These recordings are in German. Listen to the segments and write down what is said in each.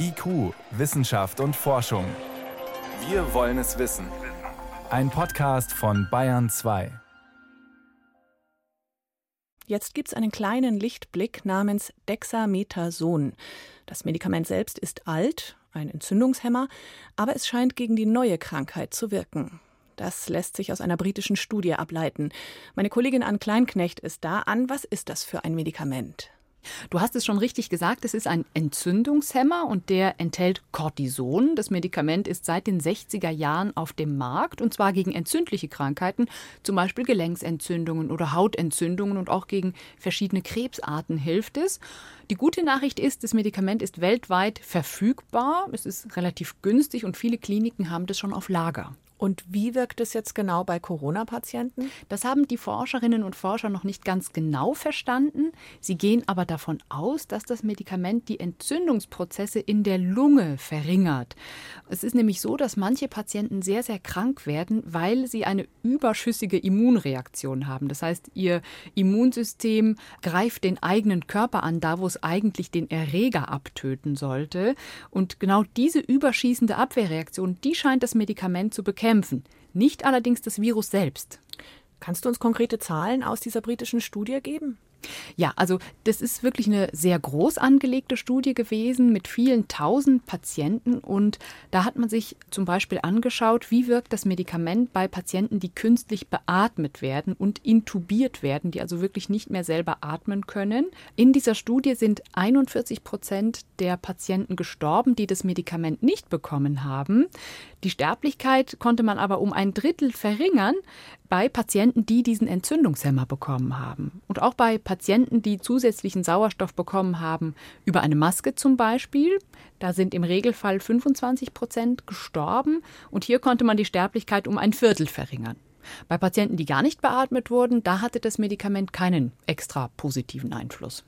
IQ, Wissenschaft und Forschung. Wir wollen es wissen. Ein Podcast von Bayern 2. Jetzt gibt es einen kleinen Lichtblick namens Dexamethason. Das Medikament selbst ist alt, ein Entzündungshemmer, aber es scheint gegen die neue Krankheit zu wirken. Das lässt sich aus einer britischen Studie ableiten. Meine Kollegin Ann Kleinknecht ist da. An, was ist das für ein Medikament? Du hast es schon richtig gesagt, es ist ein Entzündungshemmer und der enthält Cortison. Das Medikament ist seit den 60er Jahren auf dem Markt und zwar gegen entzündliche Krankheiten, zum Beispiel Gelenksentzündungen oder Hautentzündungen und auch gegen verschiedene Krebsarten hilft es. Die gute Nachricht ist, das Medikament ist weltweit verfügbar, es ist relativ günstig und viele Kliniken haben das schon auf Lager. Und wie wirkt es jetzt genau bei Corona-Patienten? Das haben die Forscherinnen und Forscher noch nicht ganz genau verstanden. Sie gehen aber davon aus, dass das Medikament die Entzündungsprozesse in der Lunge verringert. Es ist nämlich so, dass manche Patienten sehr, sehr krank werden, weil sie eine überschüssige Immunreaktion haben. Das heißt, ihr Immunsystem greift den eigenen Körper an, da wo es eigentlich den Erreger abtöten sollte. Und genau diese überschießende Abwehrreaktion, die scheint das Medikament zu bekämpfen bekämpfen, nicht allerdings das Virus selbst. Kannst du uns konkrete Zahlen aus dieser britischen Studie geben? Ja, also das ist wirklich eine sehr groß angelegte Studie gewesen mit vielen tausend Patienten und da hat man sich zum Beispiel angeschaut, wie wirkt das Medikament bei Patienten, die künstlich beatmet werden und intubiert werden, die also wirklich nicht mehr selber atmen können. In dieser Studie sind 41 Prozent der Patienten gestorben, die das Medikament nicht bekommen haben. Die Sterblichkeit konnte man aber um ein Drittel verringern bei Patienten, die diesen Entzündungshemmer bekommen haben. Und auch bei Patienten, die zusätzlichen Sauerstoff bekommen haben, über eine Maske zum Beispiel. Da sind im Regelfall 25 Prozent gestorben. Und hier konnte man die Sterblichkeit um ein Viertel verringern. Bei Patienten, die gar nicht beatmet wurden, da hatte das Medikament keinen extra positiven Einfluss.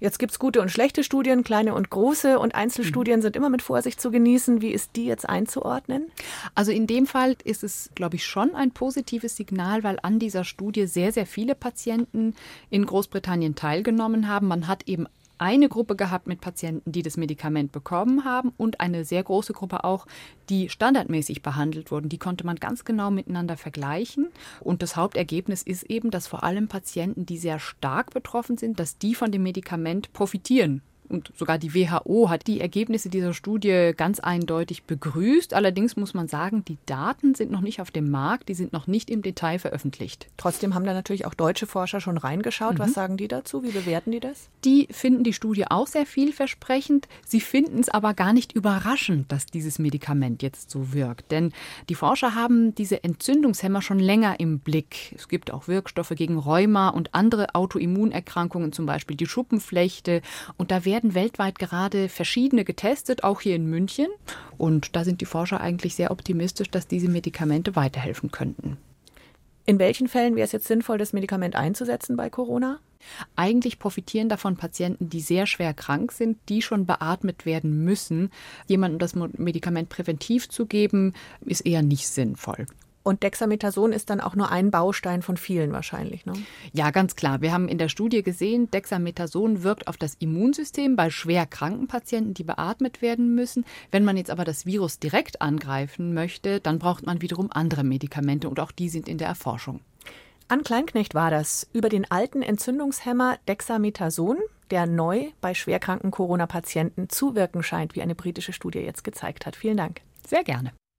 Jetzt gibt es gute und schlechte Studien, kleine und große und Einzelstudien mhm. sind immer mit Vorsicht zu genießen. Wie ist die jetzt einzuordnen? Also in dem Fall ist es, glaube ich, schon ein positives Signal, weil an dieser Studie sehr, sehr viele Patienten in Großbritannien teilgenommen haben. Man hat eben eine Gruppe gehabt mit Patienten, die das Medikament bekommen haben und eine sehr große Gruppe auch, die standardmäßig behandelt wurden. Die konnte man ganz genau miteinander vergleichen. Und das Hauptergebnis ist eben, dass vor allem Patienten, die sehr stark betroffen sind, dass die von dem Medikament profitieren und sogar die WHO hat die Ergebnisse dieser Studie ganz eindeutig begrüßt. Allerdings muss man sagen, die Daten sind noch nicht auf dem Markt, die sind noch nicht im Detail veröffentlicht. Trotzdem haben da natürlich auch deutsche Forscher schon reingeschaut. Mhm. Was sagen die dazu? Wie bewerten die das? Die finden die Studie auch sehr vielversprechend. Sie finden es aber gar nicht überraschend, dass dieses Medikament jetzt so wirkt. Denn die Forscher haben diese Entzündungshemmer schon länger im Blick. Es gibt auch Wirkstoffe gegen Rheuma und andere Autoimmunerkrankungen, zum Beispiel die Schuppenflechte. Und da werden werden weltweit gerade verschiedene getestet, auch hier in München. Und da sind die Forscher eigentlich sehr optimistisch, dass diese Medikamente weiterhelfen könnten. In welchen Fällen wäre es jetzt sinnvoll, das Medikament einzusetzen bei Corona? Eigentlich profitieren davon Patienten, die sehr schwer krank sind, die schon beatmet werden müssen. Jemandem das Medikament präventiv zu geben, ist eher nicht sinnvoll. Und Dexamethason ist dann auch nur ein Baustein von vielen wahrscheinlich, ne? Ja, ganz klar. Wir haben in der Studie gesehen, Dexamethason wirkt auf das Immunsystem bei schwer kranken Patienten, die beatmet werden müssen. Wenn man jetzt aber das Virus direkt angreifen möchte, dann braucht man wiederum andere Medikamente und auch die sind in der Erforschung. An Kleinknecht war das über den alten Entzündungshemmer Dexamethason, der neu bei schwerkranken Corona-Patienten zu wirken scheint, wie eine britische Studie jetzt gezeigt hat. Vielen Dank. Sehr gerne.